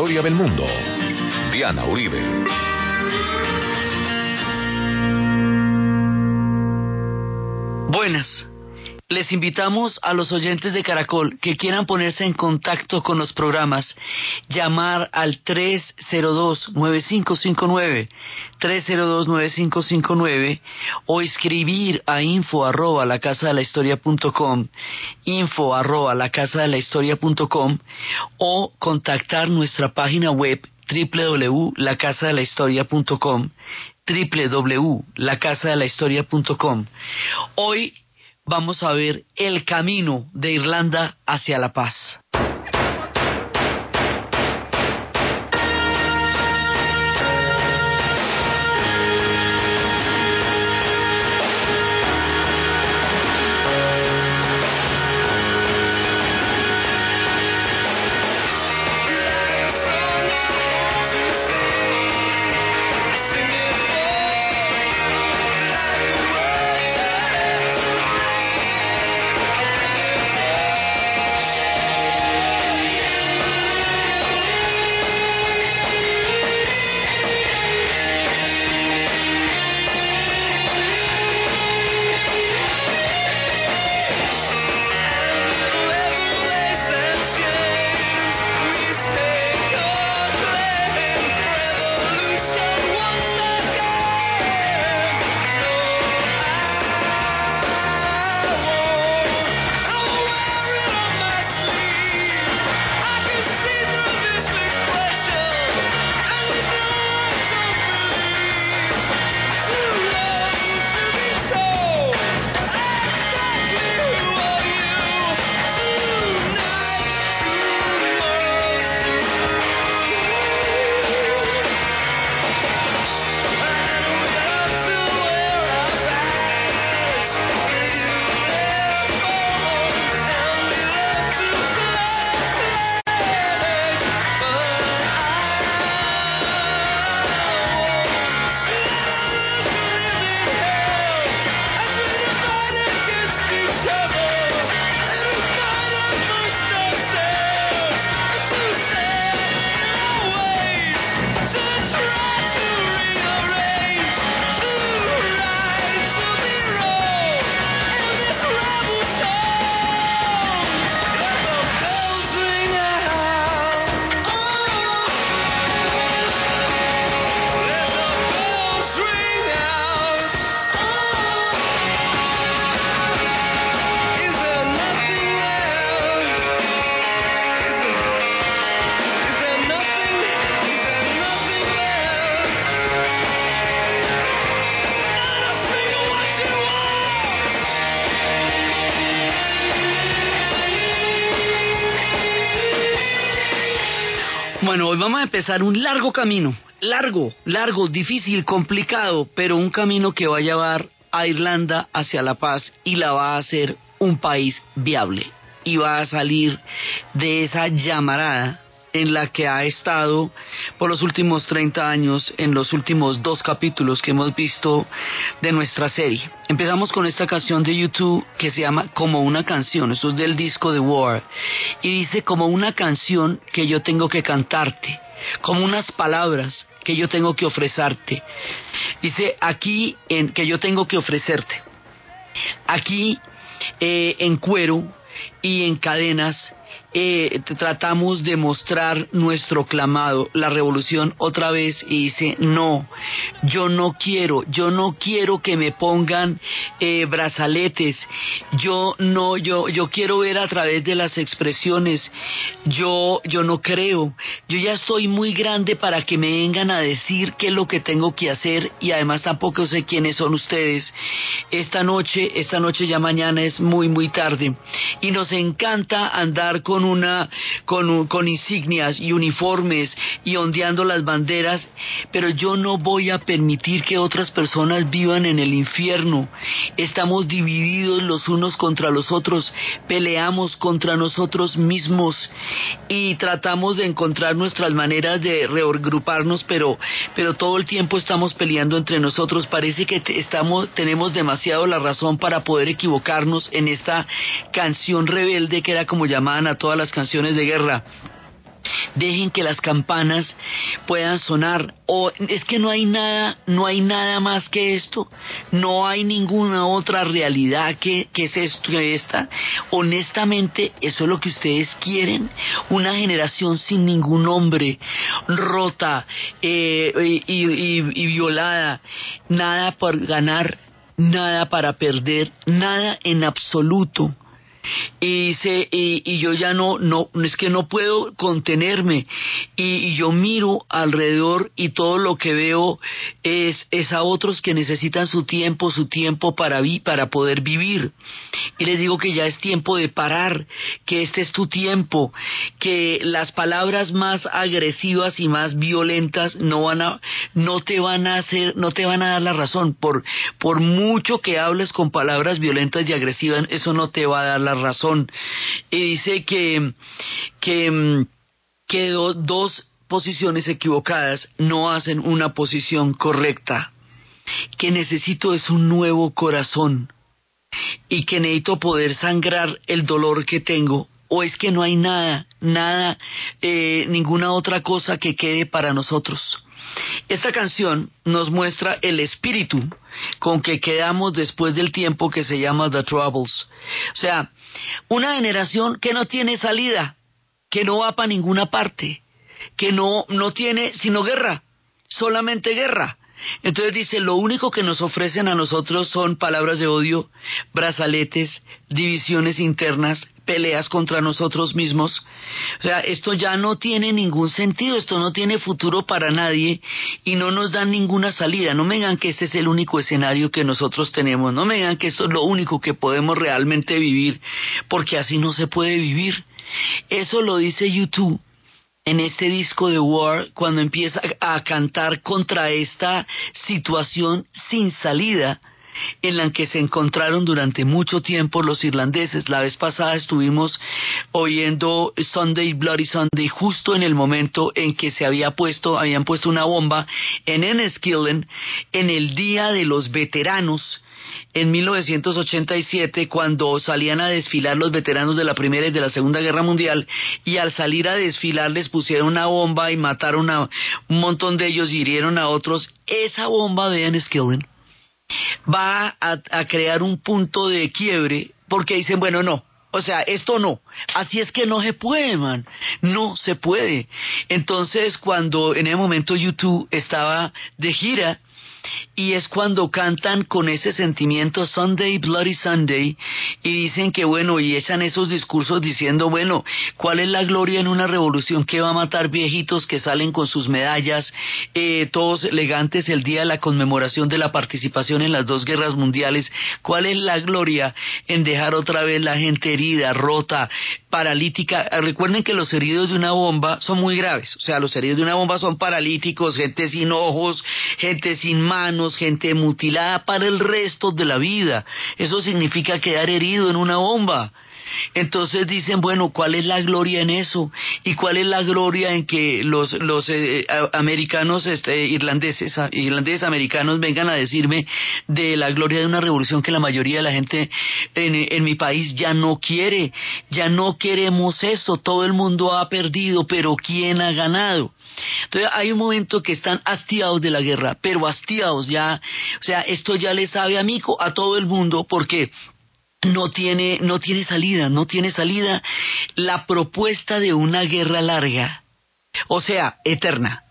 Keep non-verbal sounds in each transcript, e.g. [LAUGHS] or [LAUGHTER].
historia del mundo. Diana Uribe. Buenas. Les invitamos a los oyentes de Caracol que quieran ponerse en contacto con los programas, llamar al 302-9559, 302-9559 o escribir a info arroba la casa de la historia punto com, info arroba la casa de la historia punto com o contactar nuestra página web www.lacasadelahistoria.com www.lacasadelahistoria.com Hoy vamos a ver el camino de Irlanda hacia la paz. Bueno, hoy vamos a empezar un largo camino, largo, largo, difícil, complicado, pero un camino que va a llevar a Irlanda hacia la paz y la va a hacer un país viable. Y va a salir de esa llamarada en la que ha estado por los últimos 30 años en los últimos dos capítulos que hemos visto de nuestra serie. Empezamos con esta canción de YouTube que se llama Como una canción, esto es del disco de War, y dice como una canción que yo tengo que cantarte, como unas palabras que yo tengo que ofrecerte. Dice aquí en que yo tengo que ofrecerte. Aquí eh, en cuero y en cadenas eh, tratamos de mostrar nuestro clamado, la revolución otra vez y dice, no, yo no quiero, yo no quiero que me pongan eh, brazaletes, yo no, yo, yo quiero ver a través de las expresiones, yo, yo no creo, yo ya estoy muy grande para que me vengan a decir qué es lo que tengo que hacer y además tampoco sé quiénes son ustedes. Esta noche, esta noche ya mañana es muy, muy tarde. Y nos encanta andar con una con, con insignias y uniformes y ondeando las banderas, pero yo no voy a permitir que otras personas vivan en el infierno. Estamos divididos los unos contra los otros, peleamos contra nosotros mismos y tratamos de encontrar nuestras maneras de reagruparnos, pero pero todo el tiempo estamos peleando entre nosotros. Parece que estamos tenemos demasiado la razón para poder equivocarnos en esta canción rebelde que era como llamaban a todas las canciones de guerra. dejen que las campanas puedan sonar. O es que no hay nada no hay nada más que esto. No hay ninguna otra realidad que, que es esto esta. Honestamente eso es lo que ustedes quieren. Una generación sin ningún hombre rota eh, y, y violada. Nada por ganar nada para perder nada en absoluto y dice y, yo ya no no es que no puedo contenerme. Y, yo miro alrededor y todo lo que veo es, es a otros que necesitan su tiempo su tiempo para vi, para poder vivir. Y les digo que ya es tiempo de parar que este es tu tiempo que las palabras más agresivas y más violentas no van a no te van a hacer no te van a dar la razón. Por por mucho que hables con palabras violentas y agresivas eso no te va a dar la razón. Y dice que, que, que dos posiciones equivocadas no hacen una posición correcta. Que necesito es un nuevo corazón y que necesito poder sangrar el dolor que tengo o es que no hay nada, nada, eh, ninguna otra cosa que quede para nosotros. Esta canción nos muestra el espíritu con que quedamos después del tiempo que se llama The Troubles. O sea, una generación que no tiene salida, que no va para ninguna parte, que no, no tiene sino guerra, solamente guerra. Entonces dice, lo único que nos ofrecen a nosotros son palabras de odio, brazaletes, divisiones internas, peleas contra nosotros mismos. O sea, esto ya no tiene ningún sentido, esto no tiene futuro para nadie y no nos dan ninguna salida. No me digan que este es el único escenario que nosotros tenemos, no me digan que esto es lo único que podemos realmente vivir, porque así no se puede vivir. Eso lo dice YouTube en este disco de War cuando empieza a cantar contra esta situación sin salida en la que se encontraron durante mucho tiempo los irlandeses. La vez pasada estuvimos oyendo Sunday Bloody Sunday justo en el momento en que se había puesto, habían puesto una bomba en Enniskillen en el día de los veteranos en 1987 cuando salían a desfilar los veteranos de la Primera y de la Segunda Guerra Mundial y al salir a desfilar les pusieron una bomba y mataron a un montón de ellos y hirieron a otros. Esa bomba de Enniskillen va a, crear un punto de quiebre porque dicen, bueno, no, o sea, esto no. Así es que no se puede, man. No se puede. Entonces, cuando en ese momento YouTube estaba de gira, y es cuando cantan con ese sentimiento Sunday, Bloody Sunday, y dicen que bueno, y echan esos discursos diciendo, bueno, ¿cuál es la gloria en una revolución que va a matar viejitos que salen con sus medallas, eh, todos elegantes el día de la conmemoración de la participación en las dos guerras mundiales? ¿Cuál es la gloria en dejar otra vez la gente herida, rota, paralítica? Recuerden que los heridos de una bomba son muy graves, o sea, los heridos de una bomba son paralíticos, gente sin ojos, gente sin manos, gente mutilada para el resto de la vida. Eso significa quedar herido en una bomba. Entonces dicen, bueno, ¿cuál es la gloria en eso? ¿Y cuál es la gloria en que los, eh, americanos, este, irlandeses, irlandeses americanos vengan a decirme de la gloria de una revolución que la mayoría de la gente en, mi país ya no quiere? Ya no queremos eso, todo el mundo ha perdido, pero ¿quién ha ganado? Entonces hay un momento que están hastiados de la guerra, pero hastiados ya, o sea, esto ya le sabe amigo a todo el mundo porque no tiene, no tiene salida, no tiene salida la propuesta de una guerra larga, o sea, eterna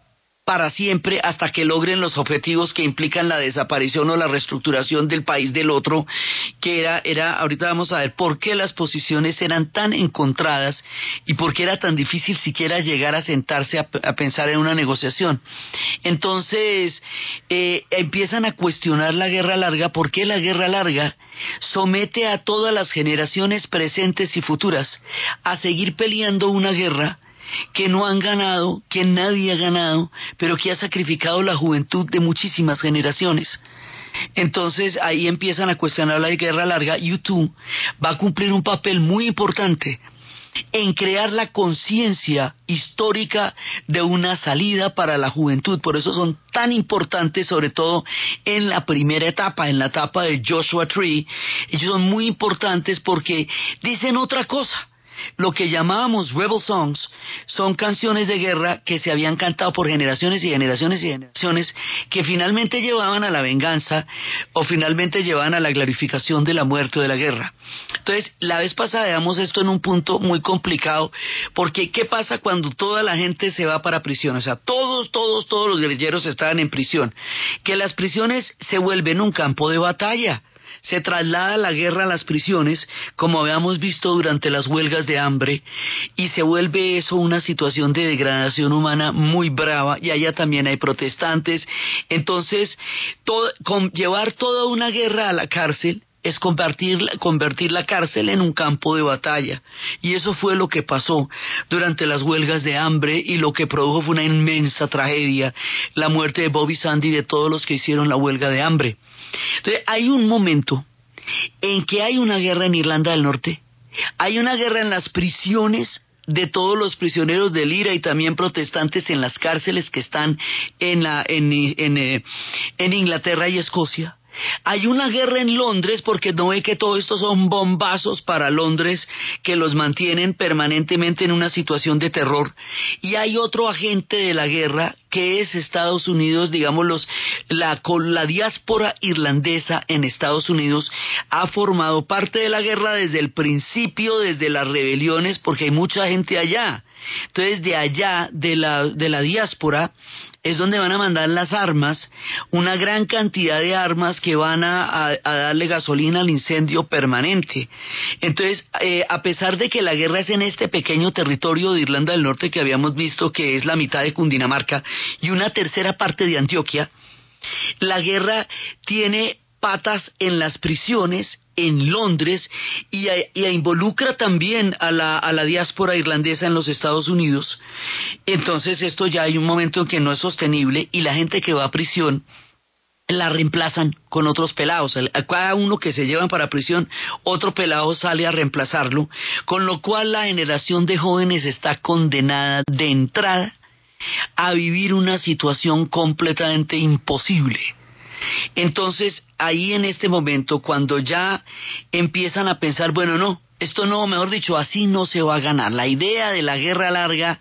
para siempre hasta que logren los objetivos que implican la desaparición o la reestructuración del país del otro, que era, era, ahorita vamos a ver por qué las posiciones eran tan encontradas y por qué era tan difícil siquiera llegar a sentarse a, pensar en una negociación. Entonces, eh, empiezan a cuestionar la guerra larga, ¿por qué la guerra larga somete a todas las generaciones presentes y futuras a seguir peleando una guerra que no han ganado, que nadie ha ganado, pero que ha sacrificado la juventud de muchísimas generaciones. Entonces ahí empiezan a cuestionar la guerra larga. YouTube va a cumplir un papel muy importante en crear la conciencia histórica de una salida para la juventud. Por eso son tan importantes, sobre todo en la primera etapa, en la etapa de Joshua Tree. Ellos son muy importantes porque dicen otra cosa lo que llamábamos rebel songs son canciones de guerra que se habían cantado por generaciones y generaciones y generaciones que finalmente llevaban a la venganza o finalmente llevaban a la glorificación de la muerte o de la guerra. Entonces, la vez pasada dejamos esto en un punto muy complicado porque ¿qué pasa cuando toda la gente se va para prisión? O sea, todos, todos, todos los guerrilleros estaban en prisión. Que las prisiones se vuelven un campo de batalla se traslada la guerra a las prisiones, como habíamos visto durante las huelgas de hambre, y se vuelve eso una situación de degradación humana muy brava, y allá también hay protestantes. Entonces, llevar toda una guerra a la cárcel es convertir, convertir la cárcel en un campo de batalla. Y eso fue lo que pasó durante las huelgas de hambre y lo que produjo fue una inmensa tragedia, la muerte de Bobby Sandy y de todos los que hicieron la huelga de hambre. Entonces, hay un momento en que hay una guerra en Irlanda del Norte, hay una guerra en las prisiones de todos los prisioneros del IRA y también protestantes en las cárceles que están en, la, en, eh, en Inglaterra y Escocia. Hay una guerra en Londres porque no ve que todo esto son bombazos para Londres que los mantienen permanentemente en una situación de terror. Y hay otro agente de la guerra que es Estados Unidos, digamos, los, la, la diáspora irlandesa en Estados Unidos ha formado parte de la guerra desde el principio, desde las rebeliones, porque hay mucha gente allá. Entonces, de allá, de la, de la diáspora, es donde van a mandar las armas, una gran cantidad de armas que van a, darle gasolina al incendio permanente. Entonces, eh, a pesar de que la guerra es en este pequeño territorio de Irlanda del Norte que habíamos visto que es la mitad de Cundinamarca y una tercera parte de Antioquia, la guerra tiene patas en las prisiones en Londres y, involucra también a la, a la diáspora irlandesa en los Estados Unidos. Entonces esto ya hay un momento en que no es sostenible y la gente que va a prisión la reemplazan con otros pelados. A cada uno que se llevan para prisión, otro pelado sale a reemplazarlo, con lo cual la generación de jóvenes está condenada de entrada a vivir una situación completamente imposible. Entonces, ahí en este momento, cuando ya empiezan a pensar, bueno, no, esto no, mejor dicho, así no se va a ganar. La idea de la guerra larga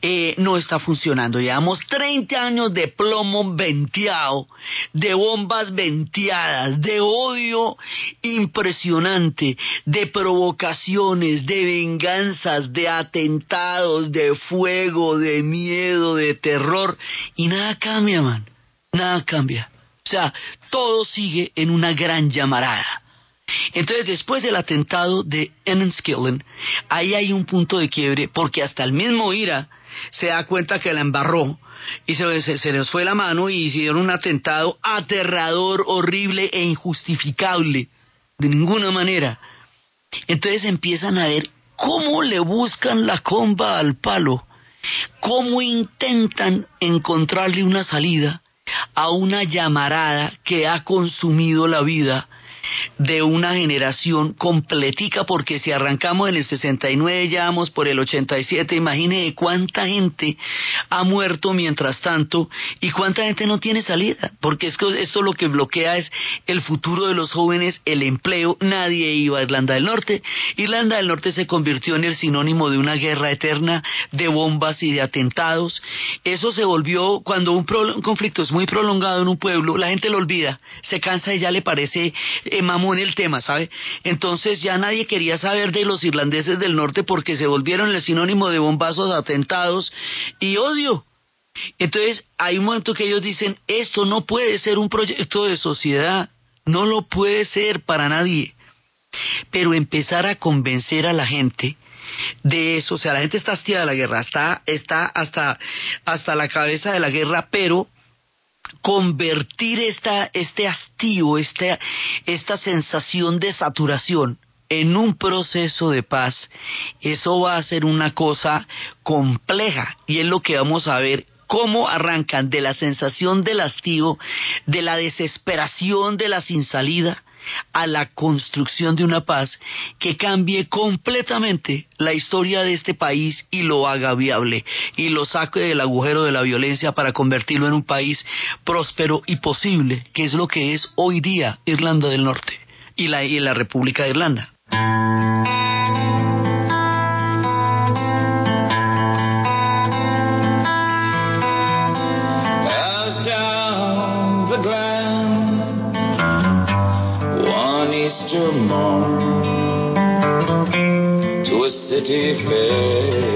eh, no está funcionando. Llevamos 30 años de plomo venteado, de bombas venteadas, de odio impresionante, de provocaciones, de venganzas, de atentados, de fuego, de miedo, de terror. Y nada cambia, man. Nada cambia. O sea, todo sigue en una gran llamarada. Entonces, después del atentado de Enniskillen, ahí hay un punto de quiebre, porque hasta el mismo IRA se da cuenta que la embarró y se, se, les fue la mano y hicieron un atentado aterrador, horrible e injustificable. De ninguna manera. Entonces empiezan a ver cómo le buscan la comba al palo, cómo intentan encontrarle una salida a una llamarada que ha consumido la vida de una generación completica, porque si arrancamos en el 69 ya vamos por el 87, imagine cuánta gente ha muerto mientras tanto y cuánta gente no tiene salida, porque esto, esto lo que bloquea es el futuro de los jóvenes, el empleo, nadie iba a Irlanda del Norte, Irlanda del Norte se convirtió en el sinónimo de una guerra eterna, de bombas y de atentados, eso se volvió cuando un, conflicto es muy prolongado en un pueblo, la gente lo olvida, se cansa y ya le parece eh, en el tema, ¿sabe? Entonces ya nadie quería saber de los irlandeses del norte porque se volvieron el sinónimo de bombazos, atentados y odio. Entonces hay un momento que ellos dicen, esto no puede ser un proyecto de sociedad, no lo puede ser para nadie. Pero empezar a convencer a la gente de eso, o sea, la gente está hastiada de la guerra, está, está hasta, hasta la cabeza de la guerra, pero convertir esta, este hastío, esta, esta sensación de saturación en un proceso de paz, eso va a ser una cosa compleja y es lo que vamos a ver cómo arrancan de la sensación del hastío, de la desesperación de la sin salida, a la construcción de una paz que cambie completamente la historia de este país y lo haga viable y lo saque del agujero de la violencia para convertirlo en un país próspero y posible, que es lo que es hoy día Irlanda del Norte y la, y la República de Irlanda. To a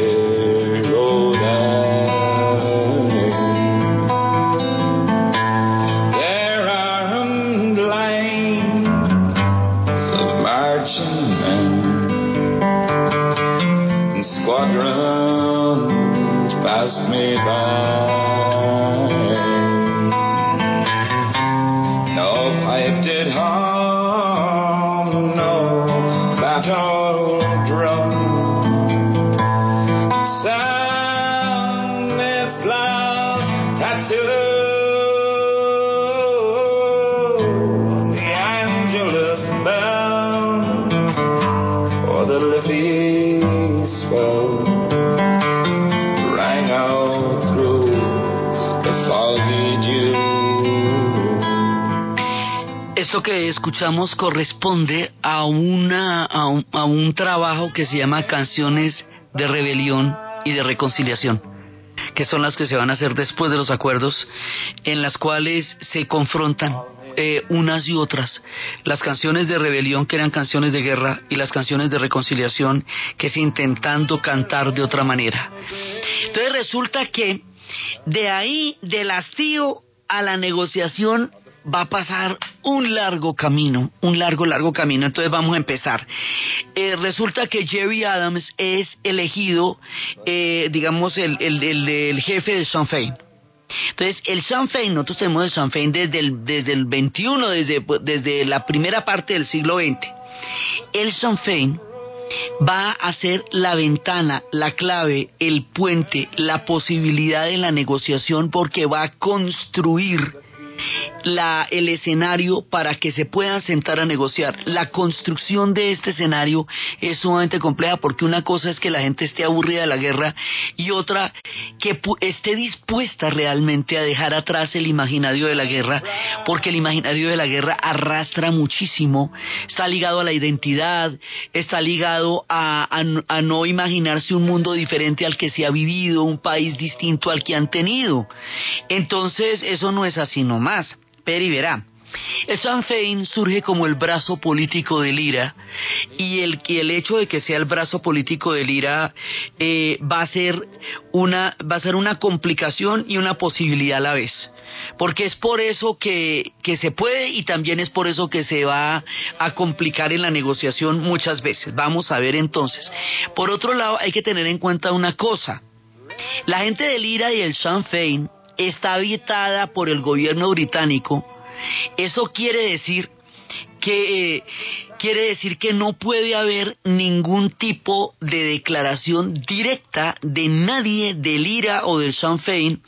Esto que escuchamos corresponde a, una, a, un, trabajo que se llama Canciones de Rebelión y de Reconciliación, que son las que se van a hacer después de los acuerdos, en las cuales se confrontan eh, unas y otras, las canciones de rebelión que eran canciones de guerra y las canciones de reconciliación que es intentando cantar de otra manera. Entonces resulta que de ahí, del hastío a la negociación, va a pasar un largo camino, un largo, largo camino. Entonces vamos a empezar. Eh, resulta que Jerry Adams es elegido, eh, digamos, el, el, el, jefe de Sinn Féin. Entonces, el Sinn Féin, nosotros tenemos el Sinn Féin desde el, desde el 21, desde, desde la primera parte del siglo XX. El Sinn Féin va a ser la ventana, la clave, el puente, la posibilidad de la negociación porque va a construir la, el escenario para que se puedan sentar a negociar. La construcción de este escenario es sumamente compleja porque una cosa es que la gente esté aburrida de la guerra y otra que esté dispuesta realmente a dejar atrás el imaginario de la guerra porque el imaginario de la guerra arrastra muchísimo, está ligado a la identidad, está ligado a, no imaginarse un mundo diferente al que se ha vivido, un país distinto al que han tenido. Entonces eso no es así nomás. Peri verá. El Sinn Féin surge como el brazo político del IRA y el, y el hecho de que sea el brazo político del IRA eh, va, a ser una, va a ser una complicación y una posibilidad a la vez. Porque es por eso que, que se puede y también es por eso que se va a complicar en la negociación muchas veces. Vamos a ver entonces. Por otro lado, hay que tener en cuenta una cosa. La gente del IRA y el Sinn Féin está habitada por el gobierno británico, eso quiere decir que eh, quiere decir que no puede haber ningún tipo de declaración directa de nadie del IRA o del Sinn Féin,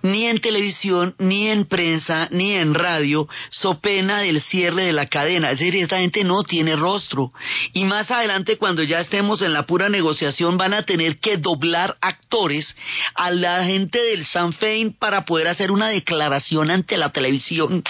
ni en televisión, ni en prensa, ni en radio, so pena del cierre de la cadena. Es decir, esta gente no tiene rostro. Y más adelante, cuando ya estemos en la pura negociación, van a tener que doblar actores a la gente del Sinn Féin para poder hacer una declaración ante la televisión.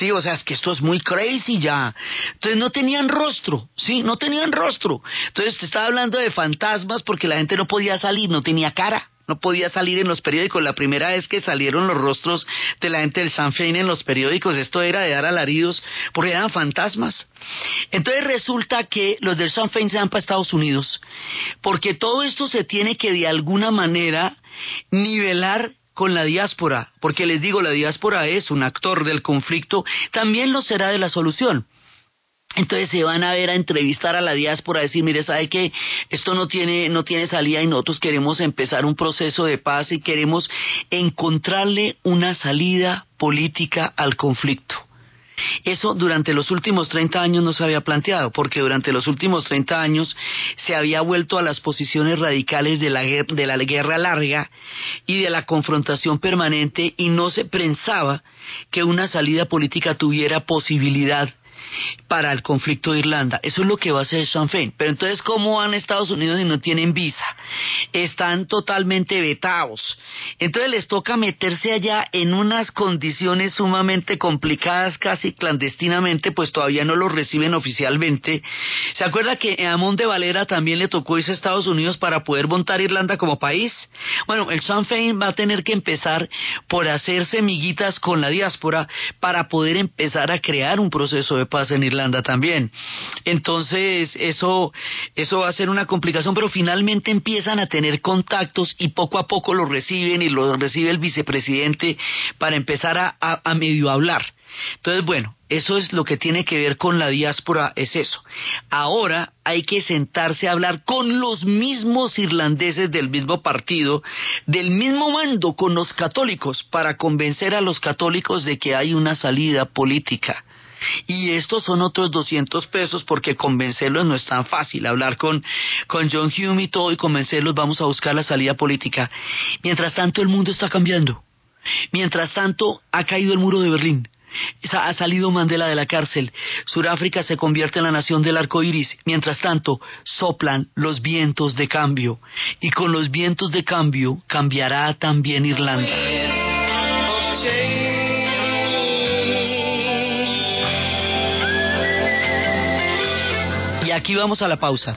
Sí, o sea, es que esto es muy crazy ya. Entonces no tenían rostro, sí, no tenían rostro. Entonces te estaba hablando de fantasmas porque la gente no podía salir, no tenía cara. No podía salir en los periódicos. La primera vez que salieron los rostros de la gente del San Féin en los periódicos, esto era de dar alaridos porque eran fantasmas. Entonces resulta que los del San Féin se van para Estados Unidos porque todo esto se tiene que de alguna manera nivelar con la diáspora, porque les digo, la diáspora es un actor del conflicto, también lo será de la solución. Entonces se van a ver a entrevistar a la diáspora, a decir, mire, sabe que esto no tiene, no tiene salida y nosotros queremos empezar un proceso de paz y queremos encontrarle una salida política al conflicto. Eso durante los últimos 30 años no se había planteado, porque durante los últimos 30 años se había vuelto a las posiciones radicales de la, de la guerra larga y de la confrontación permanente y no se pensaba que una salida política tuviera posibilidad para el conflicto de Irlanda. Eso es lo que va a hacer Sinn Féin. Pero entonces, ¿cómo van a Estados Unidos y no tienen visa? Están totalmente vetados. Entonces les toca meterse allá en unas condiciones sumamente complicadas, casi clandestinamente, pues todavía no los reciben oficialmente. ¿Se acuerda que a Amon de Valera también le tocó irse a Estados Unidos para poder montar Irlanda como país? Bueno, el Sinn Féin va a tener que empezar por hacer semillitas con la diáspora para poder empezar a crear un proceso de pasa en Irlanda también. Entonces, eso, eso va a ser una complicación, pero finalmente empiezan a tener contactos y poco a poco los reciben y los recibe el vicepresidente para empezar a, a medio hablar. Entonces, bueno, eso es lo que tiene que ver con la diáspora, es eso. Ahora hay que sentarse a hablar con los mismos irlandeses del mismo partido, del mismo mando, con los católicos, para convencer a los católicos de que hay una salida política. Y estos son otros 200 pesos porque convencerlos no es tan fácil. Hablar con, con John Hume y todo y convencerlos, vamos a buscar la salida política. Mientras tanto, el mundo está cambiando. Mientras tanto, ha caído el muro de Berlín. Ha salido Mandela de la cárcel. Sudáfrica se convierte en la nación del arco iris. Mientras tanto, soplan los vientos de cambio. Y con los vientos de cambio cambiará también Irlanda. Aquí vamos a la pausa.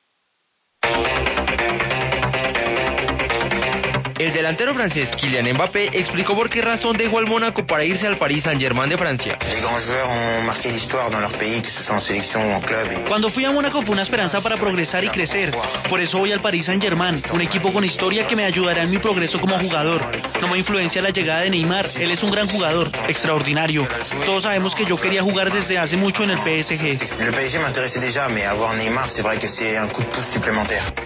El delantero francés Kylian Mbappé explicó por qué razón dejó al Mónaco para irse al Paris Saint-Germain de Francia. Cuando fui a Mónaco fue una esperanza para progresar y crecer. Por eso voy al Paris Saint-Germain, un equipo con historia que me ayudará en mi progreso como jugador. No me influencia la llegada de Neymar, él es un gran jugador, extraordinario. Todos sabemos que yo quería jugar desde hace mucho en el PSG.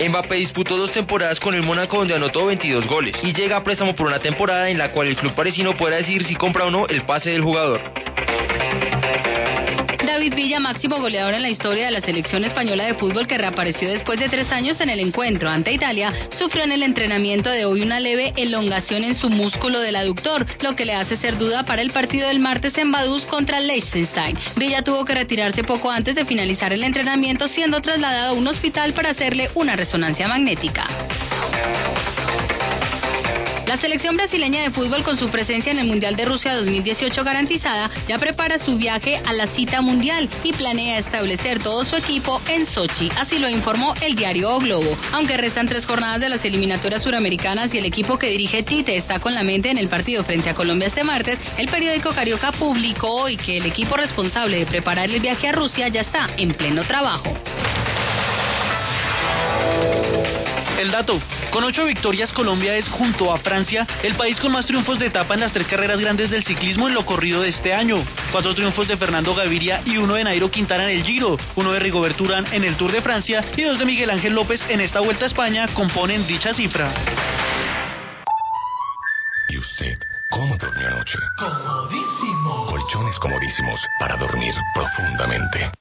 Mbappé disputó dos temporadas con el Mónaco donde anotó 22 goles y llega a préstamo por una temporada en la cual el club parisino podrá decir si compra o no el pase del jugador. David Villa, máximo goleador en la historia de la selección española de fútbol que reapareció después de tres años en el encuentro ante Italia, sufrió en el entrenamiento de hoy una leve elongación en su músculo del aductor, lo que le hace ser duda para el partido del martes en Vaduz contra Liechtenstein. Villa tuvo que retirarse poco antes de finalizar el entrenamiento, siendo trasladado a un hospital para hacerle una resonancia magnética. La selección brasileña de fútbol con su presencia en el Mundial de Rusia 2018 garantizada ya prepara su viaje a la cita mundial y planea establecer todo su equipo en Sochi, así lo informó el diario o Globo. Aunque restan tres jornadas de las eliminatorias suramericanas y el equipo que dirige Tite está con la mente en el partido frente a Colombia este martes, el periódico Carioca publicó hoy que el equipo responsable de preparar el viaje a Rusia ya está en pleno trabajo. El dato, con ocho victorias Colombia es junto a Francia el país con más triunfos de etapa en las tres carreras grandes del ciclismo en lo corrido de este año. Cuatro triunfos de Fernando Gaviria y uno de Nairo Quintana en el Giro, uno de Rigoberto Urán en el Tour de Francia y dos de Miguel Ángel López en esta Vuelta a España componen dicha cifra. ¿Y usted cómo durmió anoche? Comodísimo. Colchones comodísimos para dormir profundamente.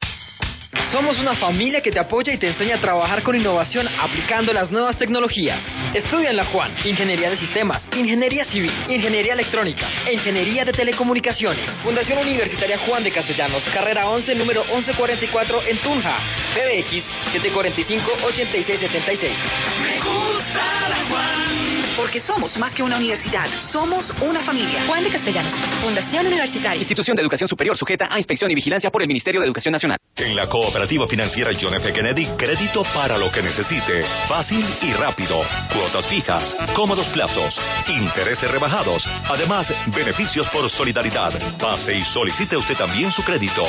Somos una familia que te apoya y te enseña a trabajar con innovación aplicando las nuevas tecnologías. Estudia en la Juan, Ingeniería de Sistemas, Ingeniería Civil, Ingeniería Electrónica e Ingeniería de Telecomunicaciones. Fundación Universitaria Juan de Castellanos, carrera 11, número 1144 en Tunja. PBX 745-8676. Me gusta la Juan. Porque somos más que una universidad, somos una familia. Juan de Castellanos, Fundación Universitaria. Institución de Educación Superior sujeta a inspección y vigilancia por el Ministerio de Educación Nacional. En la cooperativa financiera John F. Kennedy, crédito para lo que necesite. Fácil y rápido. Cuotas fijas, cómodos plazos, intereses rebajados. Además, beneficios por solidaridad. Pase y solicite usted también su crédito.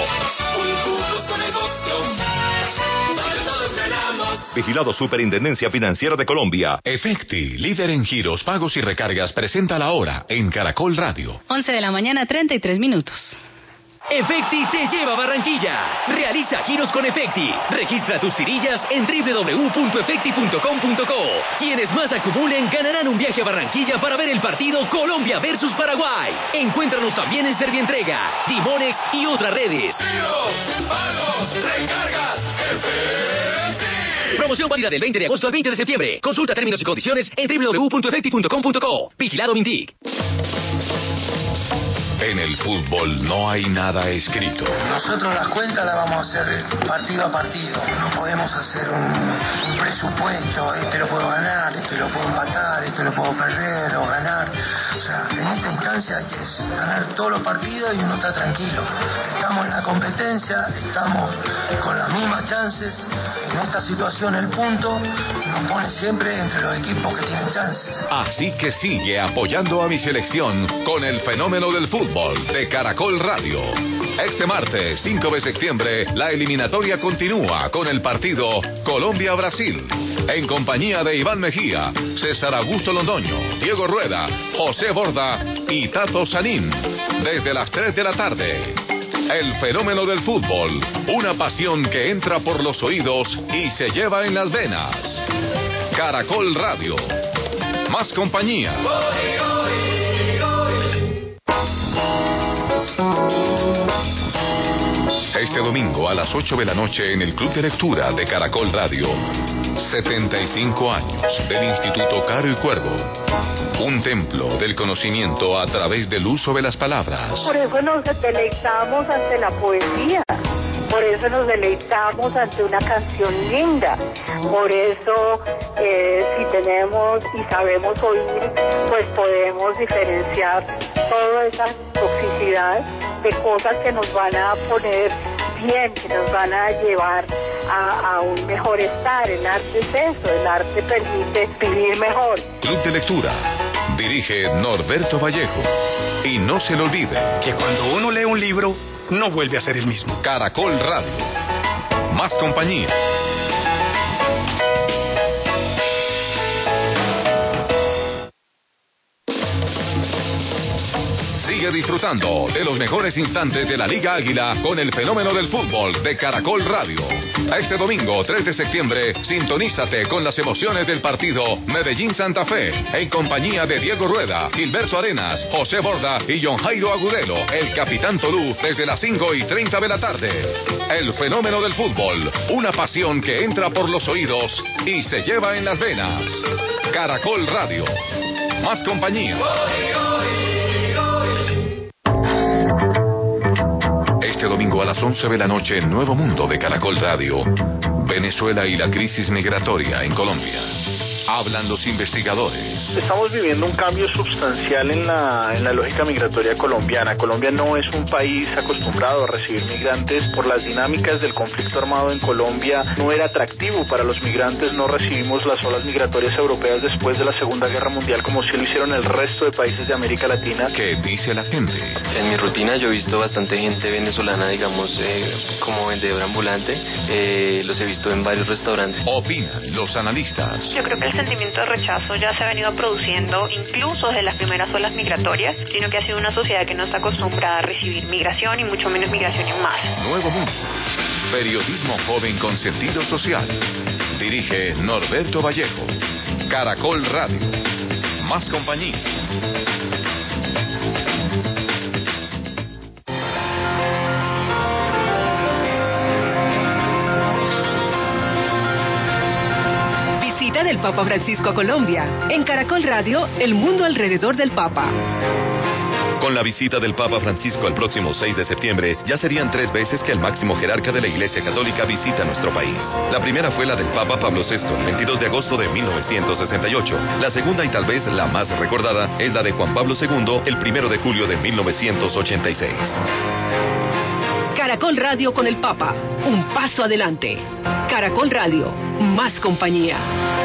Vigilado Superintendencia Financiera de Colombia. Efecti, líder en giros, pagos y recargas, presenta la hora en Caracol Radio. 11 de la mañana, 33 minutos. Efecti te lleva a Barranquilla. Realiza giros con Efecti. Registra tus tirillas en www.efecti.com.co. Quienes más acumulen ganarán un viaje a Barranquilla para ver el partido Colombia versus Paraguay. Encuéntranos también en Servientrega, Dimonex y otras redes. recargas, Promoción válida del 20 de agosto al 20 de septiembre. Consulta términos y condiciones en www.efecti.com.co. Vigilado Mintic. En el fútbol no hay nada escrito. Nosotros las cuentas las vamos a hacer partido a partido. No podemos hacer un, presupuesto. Este lo puedo ganar, este lo puedo empatar, este lo puedo perder o ganar. O sea, en esta instancia hay que ganar todos los partidos y uno está tranquilo. Estamos en la competencia, estamos con las mismas chances. En esta situación el punto nos pone siempre entre los equipos que tienen chances. Así que sigue apoyando a mi selección con el fenómeno del fútbol de Caracol Radio. Este martes, 5 de septiembre, la eliminatoria continúa con el partido Colombia-Brasil. En compañía de Iván Mejía, César Augusto Londoño, Diego Rueda, José Borda y Tato Sanín. Desde las 3 de la tarde. El fenómeno del fútbol, una pasión que entra por los oídos y se lleva en las venas. Caracol Radio. Más compañía. Este domingo a las 8 de la noche en el Club de Lectura de Caracol Radio. 75 años del Instituto Caro y Cuervo. Un templo del conocimiento a través del uso de las palabras. Por eso nos deleitamos ante la poesía. Por eso nos deleitamos ante una canción linda. Por eso, eh, si tenemos y sabemos oír, pues podemos diferenciar toda esa toxicidad de cosas que nos van a poner bien, que nos van a llevar a, un mejor estar. El arte es eso, el arte permite vivir mejor. Club de Lectura. Dirige Norberto Vallejo. Y no se lo olvide. Que cuando uno lee un libro, no vuelve a ser el mismo. Caracol Radio. Más compañía. Disfrutando de los mejores instantes de la Liga Águila con el fenómeno del fútbol de Caracol Radio. Este domingo, 3 de septiembre, sintonízate con las emociones del partido Medellín-Santa Fe, en compañía de Diego Rueda, Gilberto Arenas, José Borda y John Jairo Agudelo, el Capitán Tolú, desde las 5 y 30 de la tarde. El fenómeno del fútbol, una pasión que entra por los oídos y se lleva en las venas. Caracol Radio. Más compañía. Este domingo a las 11 de la noche en Nuevo Mundo de Caracol Radio. Venezuela y la crisis migratoria en Colombia. Hablan los investigadores. Estamos viviendo un cambio sustancial en la, en la lógica migratoria colombiana. Colombia no es un país acostumbrado a recibir migrantes por las dinámicas del conflicto armado en Colombia. No era atractivo para los migrantes. No recibimos las olas migratorias europeas después de la Segunda Guerra Mundial como si lo hicieron el resto de países de América Latina. ¿Qué dice la gente? En mi rutina yo he visto bastante gente venezolana, digamos, eh, como vendedora ambulante. Eh, los he visto en varios restaurantes. Opinan los analistas. Yo creo que el sentimiento de rechazo ya se ha venido produciendo incluso desde las primeras olas migratorias, sino que ha sido una sociedad que no está acostumbrada a recibir migración y mucho menos migración en masa. Nuevo Mundo. Periodismo joven con sentido social. Dirige Norberto Vallejo. Caracol Radio. Más compañía. Visita del Papa Francisco a Colombia. En Caracol Radio, el mundo alrededor del Papa. Con la visita del Papa Francisco el próximo 6 de septiembre, ya serían tres veces que el máximo jerarca de la Iglesia Católica visita nuestro país. La primera fue la del Papa Pablo VI el 22 de agosto de 1968. La segunda y tal vez la más recordada es la de Juan Pablo II el 1 de julio de 1986. Caracol Radio con el Papa, un paso adelante. Caracol Radio, más compañía.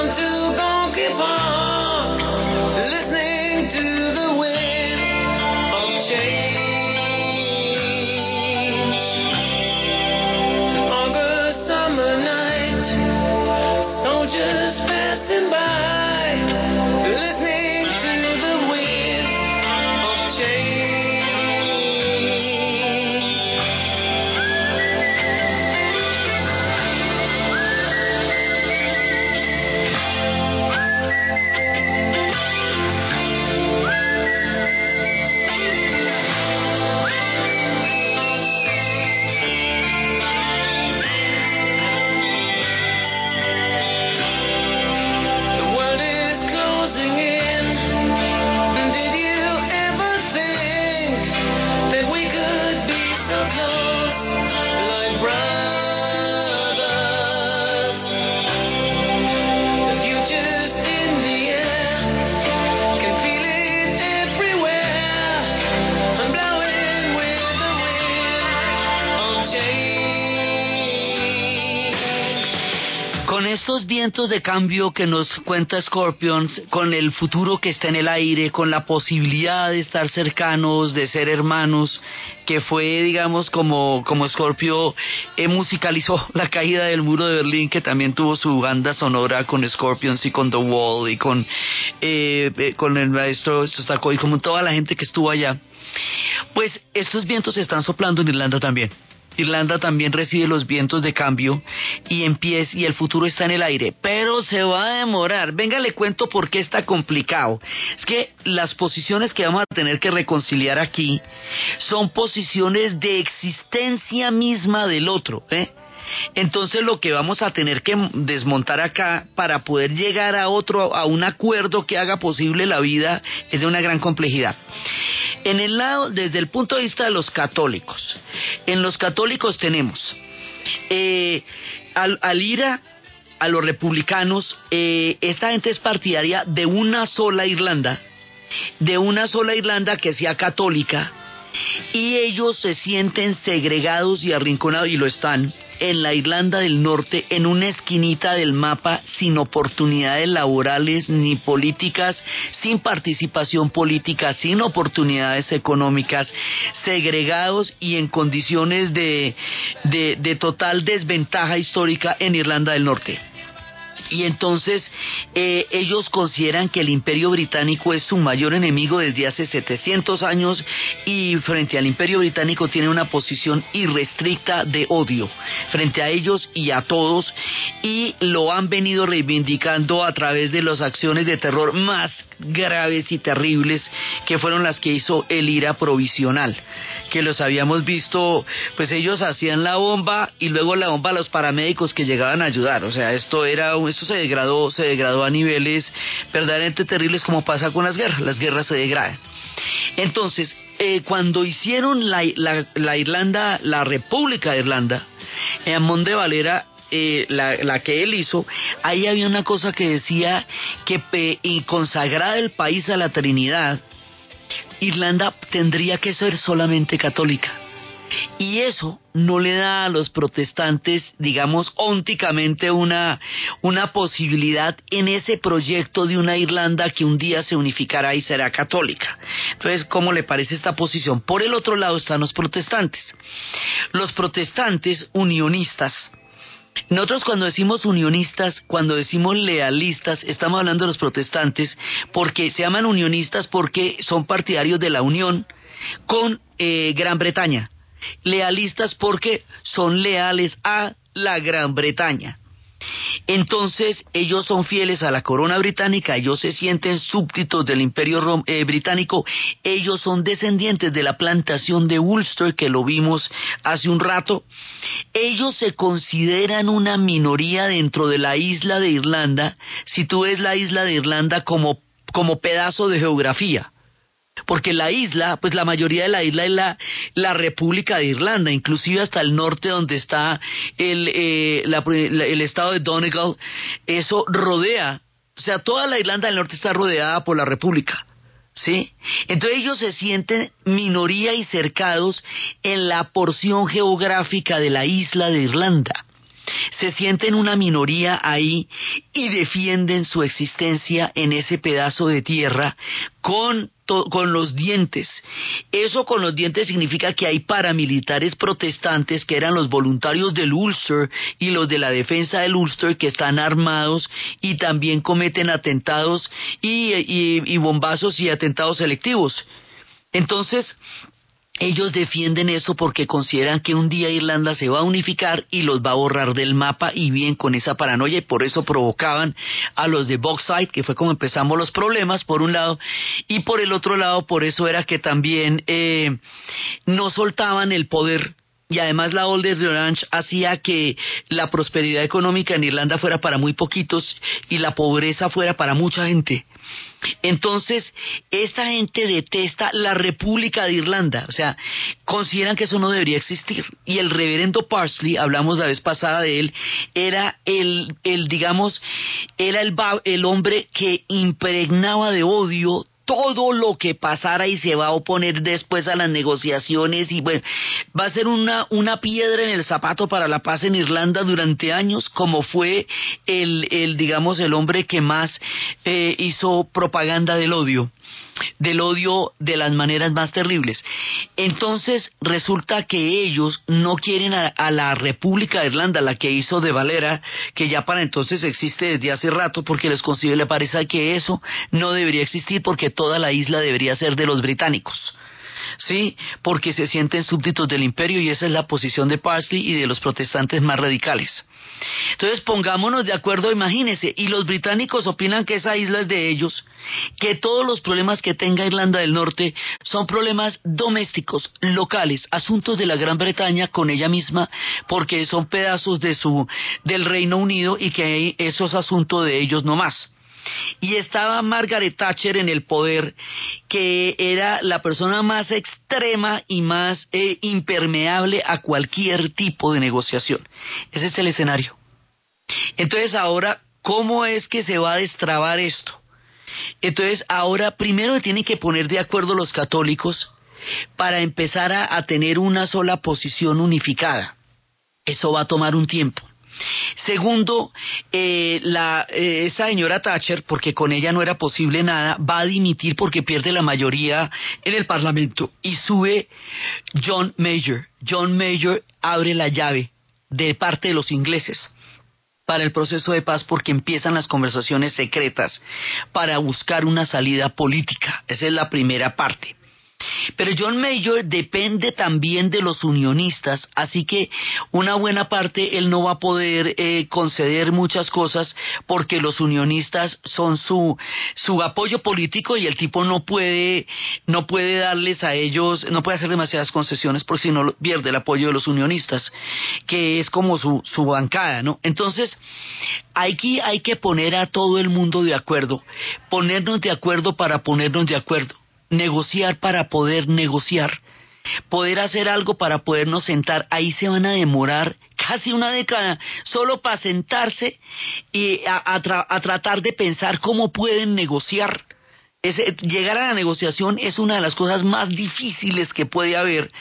Vientos de cambio que nos cuenta Scorpions, con el futuro que está en el aire, con la posibilidad de estar cercanos, de ser hermanos, que fue, digamos, como, como Scorpio eh, musicalizó [LAUGHS] la caída del muro de Berlín, que también tuvo su banda sonora con Scorpions y con The Wall y con, eh, eh, con el maestro Sostakovic, como toda la gente que estuvo allá. Pues estos vientos están soplando en Irlanda también. Irlanda también recibe los vientos de cambio y empieza y el futuro está en el aire, pero se va a demorar. Venga, le cuento por qué está complicado. Es que las posiciones que vamos a tener que reconciliar aquí son posiciones de existencia misma del otro, ¿eh? Entonces lo que vamos a tener que desmontar acá para poder llegar a otro, a un acuerdo que haga posible la vida es de una gran complejidad. En el lado, desde el punto de vista de los católicos, en los católicos tenemos eh, al, al IRA, a los republicanos, eh, esta gente es partidaria de una sola Irlanda, de una sola Irlanda que sea católica, y ellos se sienten segregados y arrinconados, y lo están, en la Irlanda del Norte, en una esquinita del mapa, sin oportunidades laborales ni políticas, sin participación política, sin oportunidades económicas, segregados y en condiciones de, de, de total desventaja histórica en Irlanda del Norte y entonces eh, ellos consideran que el imperio británico es su mayor enemigo desde hace 700 años y frente al imperio británico tiene una posición irrestricta de odio frente a ellos y a todos y lo han venido reivindicando a través de las acciones de terror más graves y terribles que fueron las que hizo el IRA provisional que los habíamos visto, pues ellos hacían la bomba y luego la bomba a los paramédicos que llegaban a ayudar. O sea, esto era, esto se degradó, se degradó a niveles verdaderamente terribles como pasa con las guerras. Las guerras se degradan. Entonces, eh, cuando hicieron la, la, la, Irlanda, la República de Irlanda, en Mont de Valera eh, la, que él hizo, ahí había una cosa que decía que eh, consagrada el país a la Trinidad, Irlanda tendría que ser solamente católica. Y eso no le da a los protestantes, digamos, ónticamente una, una posibilidad en ese proyecto de una Irlanda que un día se unificará y será católica. Entonces, ¿cómo le parece esta posición? Por el otro lado están los protestantes. Los protestantes unionistas, nosotros cuando decimos unionistas, cuando decimos lealistas, estamos hablando de los protestantes porque se llaman unionistas porque son partidarios de la unión con eh, Gran Bretaña. Lealistas porque son leales a la Gran Bretaña. Entonces ellos son fieles a la corona británica, ellos se sienten súbditos del imperio eh, británico, ellos son descendientes de la plantación de Ulster que lo vimos hace un rato, ellos se consideran una minoría dentro de la isla de Irlanda, si tú ves la isla de Irlanda como, como pedazo de geografía, porque la isla, pues la mayoría de la isla es la, la República de Irlanda, inclusive hasta el norte donde está el, eh, la- el estado de Donegal, eso rodea, o sea, toda la Irlanda del Norte está rodeada por la República. ¿Sí? Entonces ellos se sienten minoría y cercados en la porción geográfica de la isla de Irlanda. Se sienten una minoría ahí y defienden su existencia en ese pedazo de tierra con, con los dientes. Eso con los dientes significa que hay paramilitares protestantes que eran los voluntarios del Ulster y los de la defensa del Ulster que están armados y también cometen atentados y- y bombazos y atentados selectivos. Entonces, ellos defienden eso porque consideran que un día Irlanda se va a unificar y los va a borrar del mapa y bien con esa paranoia y por eso provocaban a los de Boxside, que fue como empezamos los problemas por un lado y por el otro lado por eso era que también eh, no soltaban el poder y además la Older de Orange hacía que la prosperidad económica en Irlanda fuera para muy poquitos y la pobreza fuera para mucha gente. Entonces, esta gente detesta la República de Irlanda, o sea, consideran que eso no debería existir. Y el reverendo Parsley, hablamos la vez pasada de él, era el, el digamos, era el, el hombre que impregnaba de odio todo lo que pasara y se va a oponer después a las negociaciones y bueno, va a ser una, una piedra en el zapato para la paz en Irlanda durante años, como fue el, el digamos, el hombre que más eh, hizo propaganda del odio del odio de las maneras más terribles. Entonces resulta que ellos no quieren a, la República de Irlanda, la que hizo de Valera, que ya para entonces existe desde hace rato, porque les considera, le parece que eso no debería existir porque toda la isla debería ser de los británicos. Sí, porque se sienten súbditos del imperio y esa es la posición de Parsley y de los protestantes más radicales. Entonces pongámonos de acuerdo, imagínense, y los británicos opinan que esa isla es de ellos, que todos los problemas que tenga Irlanda del Norte son problemas domésticos, locales, asuntos de la Gran Bretaña con ella misma, porque son pedazos de su del Reino Unido y que eso es asunto de ellos no más y estaba Margaret Thatcher en el poder, que era la persona más extrema y más eh, impermeable a cualquier tipo de negociación. Ese es el escenario. Entonces ahora, ¿cómo es que se va a destrabar esto? Entonces ahora primero tienen que poner de acuerdo los católicos para empezar a tener una sola posición unificada. Eso va a tomar un tiempo. Segundo, eh, la, eh, esa señora Thatcher, porque con ella no era posible nada, va a dimitir porque pierde la mayoría en el Parlamento y sube John Major. John Major abre la llave de parte de los ingleses para el proceso de paz porque empiezan las conversaciones secretas para buscar una salida política. Esa es la primera parte. Pero John Major depende también de los unionistas, así que una buena parte él no va a poder eh, conceder muchas cosas porque los unionistas son su su apoyo político y el tipo no puede no puede darles a ellos no puede hacer demasiadas concesiones porque si no pierde el apoyo de los unionistas que es como su su bancada, ¿no? Entonces hay que hay que poner a todo el mundo de acuerdo, ponernos de acuerdo para ponernos de acuerdo negociar para poder negociar, poder hacer algo para podernos sentar, ahí se van a demorar casi una década solo para sentarse y a, a tra- a tratar de pensar cómo pueden negociar. Llegar a la negociación es una de las cosas más difíciles que puede haber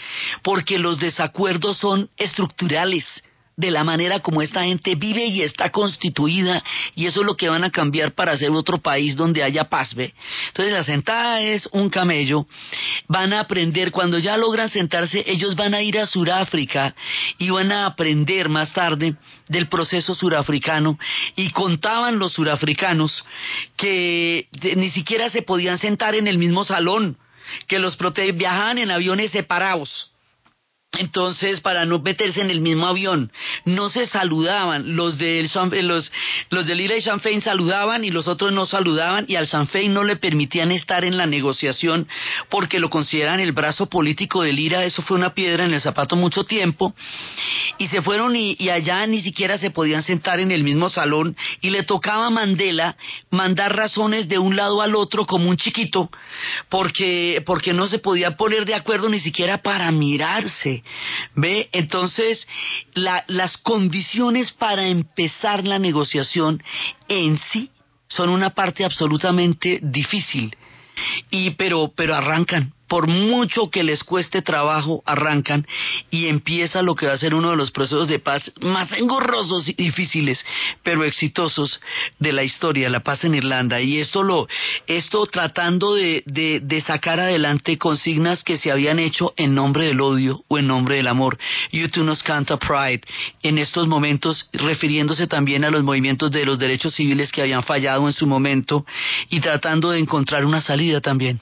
porque los desacuerdos son estructurales de la manera como esta gente vive y está constituida y eso es lo que van a cambiar para hacer otro país donde haya paz, ¿ve? Entonces la sentada es un camello, van a aprender, cuando ya logran sentarse, ellos van a ir a Sudáfrica y van a aprender más tarde del proceso surafricano y contaban los surafricanos que ni siquiera se podían sentar en el mismo salón, que los prote viajaban en aviones separados Entonces, para no meterse en el mismo avión, no se saludaban. Los Sinn- eh, los, los del IRA y Sinn Féin saludaban y los otros no saludaban y al Sinn Féin no le permitían estar en la negociación porque lo consideran el brazo político del IRA. Eso fue una piedra en el zapato mucho tiempo. Y se fueron y, y allá ni siquiera se podían sentar en el mismo salón y le tocaba a Mandela mandar razones de un lado al otro como un chiquito porque, porque no se podía poner de acuerdo ni siquiera para mirarse. ¿Ve? Entonces, la- las condiciones para empezar la negociación en sí son una parte absolutamente difícil. Y pero pero arrancan, por mucho que les cueste trabajo, arrancan y empieza lo que va a ser uno de los procesos de paz más engorrosos y difíciles, pero exitosos de la historia, la paz en Irlanda. Y esto lo, esto tratando de, de, de sacar adelante consignas que se habían hecho en nombre del odio o en nombre del amor. You two nos canta Pride en estos momentos, refiriéndose también a los movimientos de los derechos civiles que habían fallado en su momento y tratando de encontrar una salida también.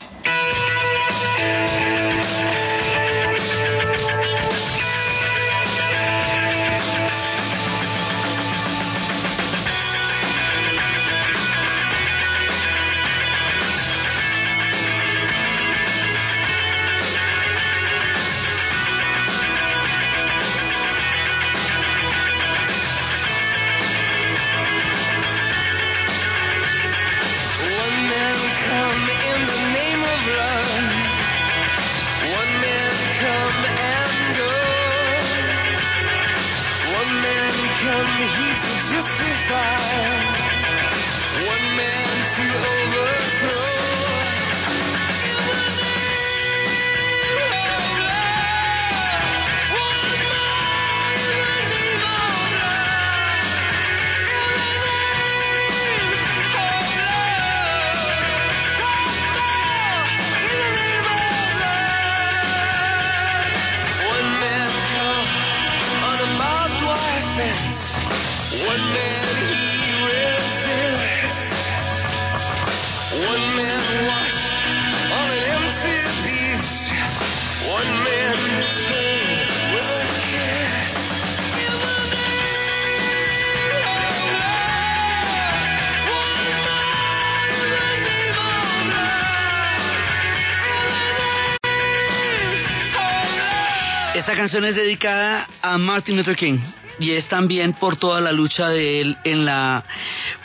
Canción es dedicada a Martin Luther King y es también por toda la lucha de él en la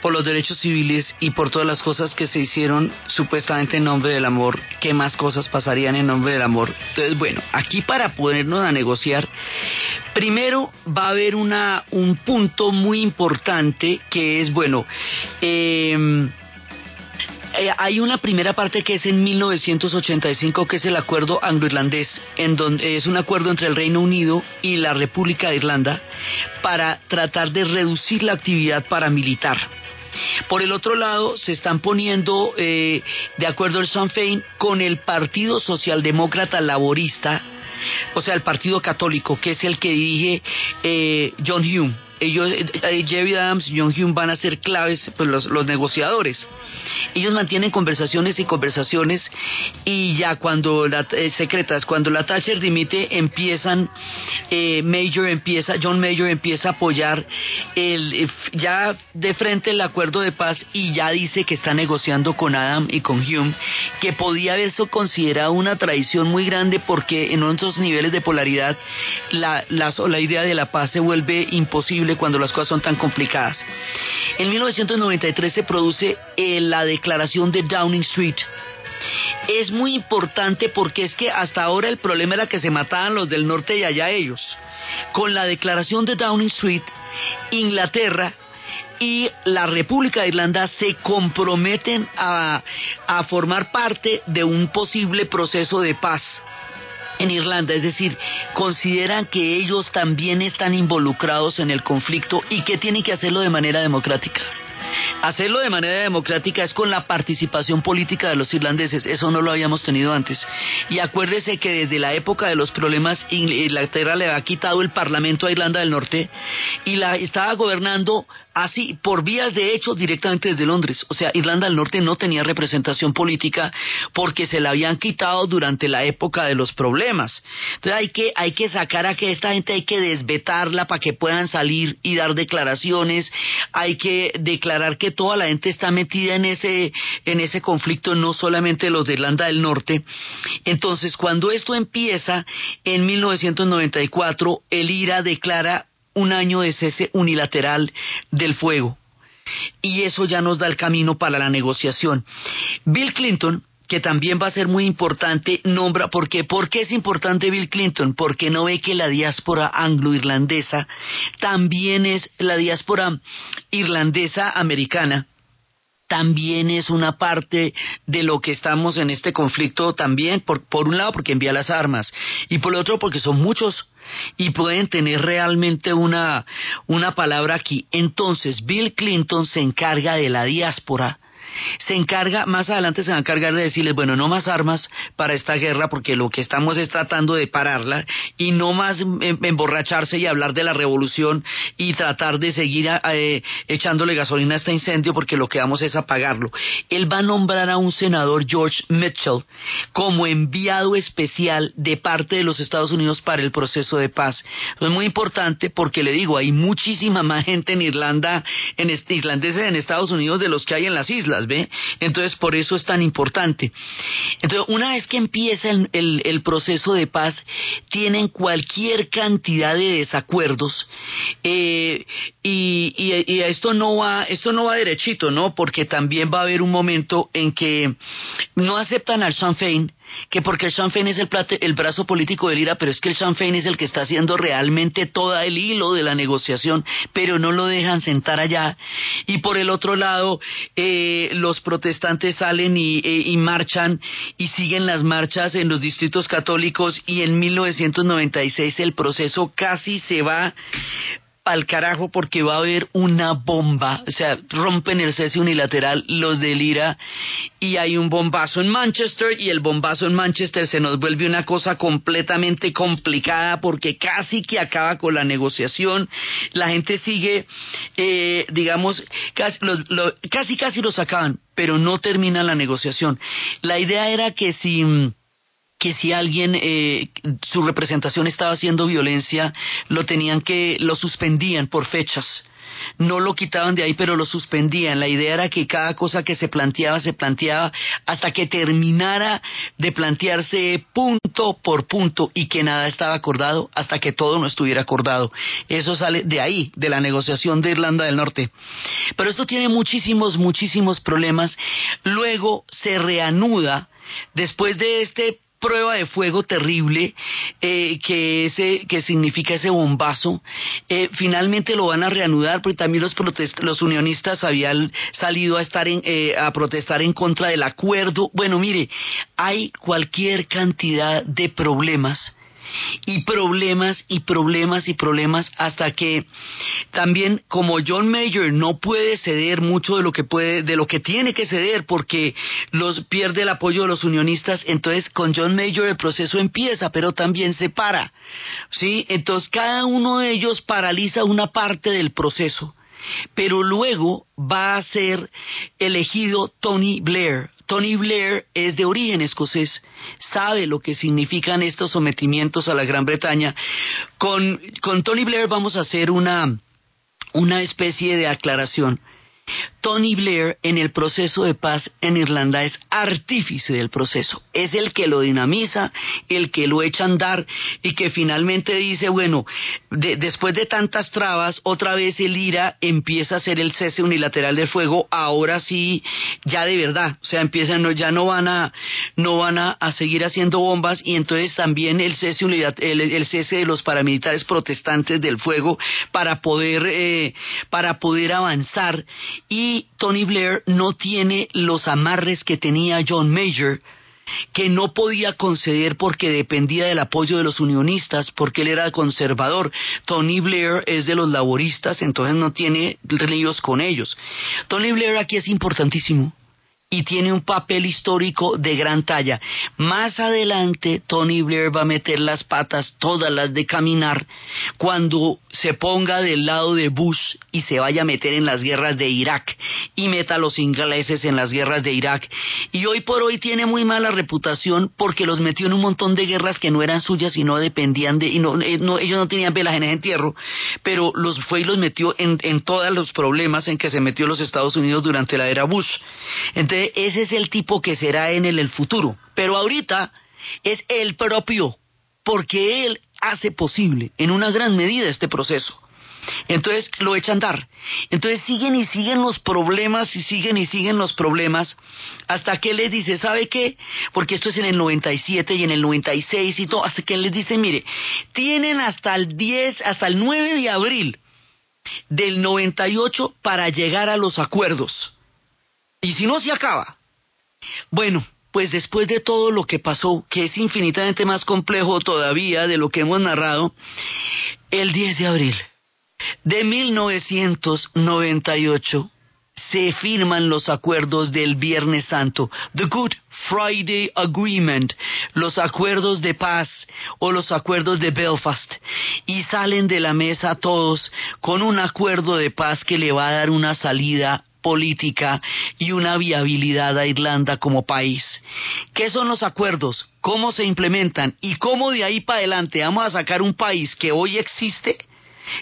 por los derechos civiles y por todas las cosas que se hicieron supuestamente en nombre del amor, qué más cosas pasarían en nombre del amor. Entonces, bueno, aquí para ponernos a negociar, primero va a haber una un punto muy importante que es bueno, eh, eh, hay una primera parte que es en 1985, que es el acuerdo anglo-irlandés, en donde es un acuerdo entre el Reino Unido y la República de Irlanda para tratar de reducir la actividad paramilitar. Por el otro lado, se están poniendo eh, de acuerdo el Sinn Féin con el Partido Socialdemócrata Laborista, o sea, el Partido Católico, que es el que dirige eh, John Hume. Ellos, eh, eh, Jerry Adams y John Hume van a ser claves, pues los, los negociadores. Ellos mantienen conversaciones y conversaciones y ya cuando la eh, secretas, cuando la Thatcher dimite, empiezan eh, Major empieza, John Major empieza a apoyar el eh, ya de frente el acuerdo de paz y ya dice que está negociando con Adam y con Hume, que podía haberse considerado una traición muy grande porque en otros niveles de polaridad la, la, la idea de la paz se vuelve imposible cuando las cosas son tan complicadas. En 1993 se produce eh, la declaración de Downing Street. Es muy importante porque es que hasta ahora el problema era que se mataban los del norte y allá ellos. Con la declaración de Downing Street, Inglaterra y la República de Irlanda se comprometen a, a formar parte de un posible proceso de paz en Irlanda, es decir, consideran que ellos también están involucrados en el conflicto y que tienen que hacerlo de manera democrática. Hacerlo de manera democrática es con la participación política de los irlandeses, eso no lo habíamos tenido antes. Y acuérdese que desde la época de los problemas Ingl- Inglaterra le ha quitado el parlamento a Irlanda del Norte y la estaba gobernando así por vías de hecho directamente desde Londres. O sea, Irlanda del Norte no tenía representación política porque se la habían quitado durante la época de los problemas. Entonces hay que, hay que sacar a que esta gente hay que desvetarla para que puedan salir y dar declaraciones. Hay que declarar que toda la gente está metida en ese, en ese conflicto, no solamente los de Irlanda del Norte. Entonces, cuando esto empieza, en 1994, el IRA declara un año de cese unilateral del fuego. Y eso ya nos da el camino para la negociación. Bill Clinton, que también va a ser muy importante, nombra, ¿por qué? ¿Por qué es importante Bill Clinton? Porque no ve que la diáspora anglo-irlandesa también es la diáspora irlandesa americana también es una parte de lo que estamos en este conflicto también, por, por un lado porque envía las armas y por otro porque son muchos y pueden tener realmente una, una palabra aquí. Entonces, Bill Clinton se encarga de la diáspora se encarga, más adelante se va a encargar de decirles, bueno, no más armas para esta guerra porque lo que estamos es tratando de pararla y no más em- emborracharse y hablar de la revolución y tratar de seguir eh, echándole gasolina a este incendio porque lo que vamos es apagarlo. Él va a nombrar a un senador, George Mitchell, como enviado especial de parte de los Estados Unidos para el proceso de paz. Es muy importante porque le digo, hay muchísima más gente en Irlanda, en irlandeses en Estados Unidos de los que hay en las islas, ¿ve? Entonces, por eso es tan importante. Entonces, una vez que empieza el, el- proceso de paz, tienen cualquier cantidad de desacuerdos eh, y, y- y esto no va, esto no va derechito, ¿no? Porque también va a haber un momento en que no aceptan al Sinn Féin, que porque el Sinn es el, plate- el brazo político del IRA, pero es que el Sinn es el que está haciendo realmente todo el hilo de la negociación, pero no lo dejan sentar allá. Y por el otro lado, eh, los protestantes salen y, eh, y marchan y siguen las marchas en los distritos católicos y en 1996 el proceso casi se va al carajo porque va a haber una bomba, o sea, rompen el cese unilateral los del IRA y hay un bombazo en Manchester y el bombazo en Manchester se nos vuelve una cosa completamente complicada porque casi que acaba con la negociación, la gente sigue, eh, digamos, casi, los- lo- casi casi los acaban, pero no termina la negociación. La idea era que si mm, que si alguien eh, su representación estaba haciendo violencia lo tenían que lo suspendían por fechas. No lo quitaban de ahí pero lo suspendían. La idea era que cada cosa que se planteaba se planteaba hasta que terminara de plantearse punto por punto y que nada estaba acordado hasta que todo no estuviera acordado. Eso sale de ahí de la negociación de Irlanda del Norte. Pero esto tiene muchísimos muchísimos problemas. Luego se reanuda después de este prueba de fuego terrible eh, que ese que significa ese bombazo eh, finalmente lo van a reanudar porque también los protest los unionistas habían salido a estar en, eh, a protestar en contra del acuerdo. Bueno mire hay cualquier cantidad de problemas y problemas y problemas y problemas hasta que también como John Mayer no puede ceder mucho de lo que puede de lo que tiene que ceder porque los pierde el apoyo de los unionistas entonces con John Mayer el proceso empieza pero también se para sí entonces cada uno de ellos paraliza una parte del proceso pero luego va a ser elegido Tony Blair. Tony Blair es de origen escocés, sabe lo que significan estos sometimientos a la Gran Bretaña. Con, con Tony Blair vamos a hacer una, una especie de aclaración. Tony Blair en el proceso de paz en Irlanda es artífice del proceso, es el que lo dinamiza, el que lo echa a andar y que finalmente dice, bueno, de- después de tantas trabas, otra vez el IRA empieza a hacer el cese unilateral del fuego, ahora sí, ya de verdad, o sea, empiezan, ya no van a, no van a, seguir haciendo bombas y entonces también el cese, el, el cese de los paramilitares protestantes del fuego para poder, eh, para poder avanzar y Tony Blair no tiene los amarres que tenía John Major que no podía conceder porque dependía del apoyo de los unionistas, porque él era conservador. Tony Blair es de los laboristas, entonces no tiene líos con ellos. Tony Blair aquí es importantísimo y tiene un papel histórico de gran talla. Más adelante, Tony Blair va a meter las patas, todas las de caminar, cuando se ponga del lado de Bush y se vaya a meter en las guerras de Irak y meta a los ingleses en las guerras de Irak. Y hoy por hoy tiene muy mala reputación porque los metió en un montón de guerras que no eran suyas y no dependían de, y no, eh, no- ellos no tenían velas en ese entierro, pero los fue y los metió en, en todos los problemas en que se metió los Estados Unidos durante la era Bush. Entonces, ese es el tipo que será en el, el futuro. Pero ahorita es el propio, porque él hace posible en una gran medida este proceso. Entonces lo echa a andar. Entonces siguen y siguen los problemas y siguen y siguen los problemas hasta que él les dice, ¿sabe qué? Porque esto es en el 97 y en el 96 y todo, hasta que él les dice, mire, tienen hasta el 10, hasta el 9 de abril del 98 para llegar a los acuerdos. Y si no, se acaba. Bueno, pues después de todo lo que pasó, que es infinitamente más complejo todavía de lo que hemos narrado, el 10 de abril de 1998 se firman los acuerdos del Viernes Santo, The Good Friday Agreement, los acuerdos de paz o los acuerdos de Belfast, y salen de la mesa todos con un acuerdo de paz que le va a dar una salida política y una viabilidad a Irlanda como país. ¿Qué son los acuerdos? ¿Cómo se implementan? ¿Y cómo de ahí para adelante vamos a sacar un país que hoy existe?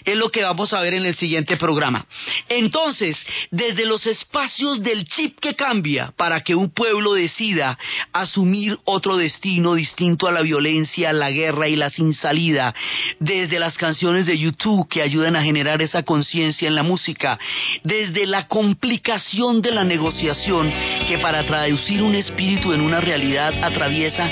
Es lo que vamos a ver en el siguiente programa. Entonces, desde los espacios del chip que cambia para que un pueblo decida asumir otro destino distinto a la violencia, la guerra y la sin salida, desde las canciones de YouTube que ayudan a generar esa conciencia en la música, desde la complicación de la negociación que para traducir un espíritu en una realidad atraviesa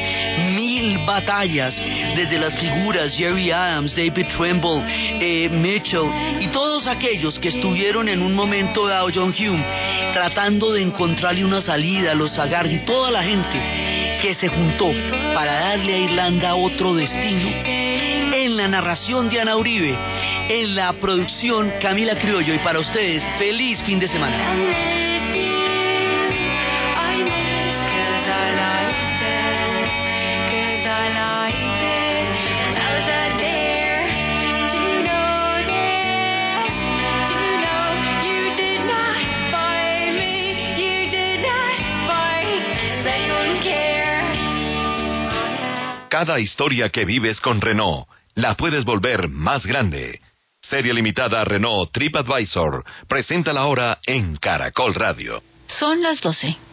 mil batallas, desde las figuras Jerry Adams, David Trimble, eh, Mitchell y todos aquellos que estuvieron en un momento dado, John Hume, tratando de encontrarle una salida, los Agar y toda la gente que se juntó para darle a Irlanda otro destino. En la narración de Ana Uribe, en la producción Camila Criollo y para ustedes, feliz fin de semana. Cada historia que vives con Renault la puedes volver más grande. Serie limitada Renault TripAdvisor. Presenta la hora en Caracol Radio. Son las 12.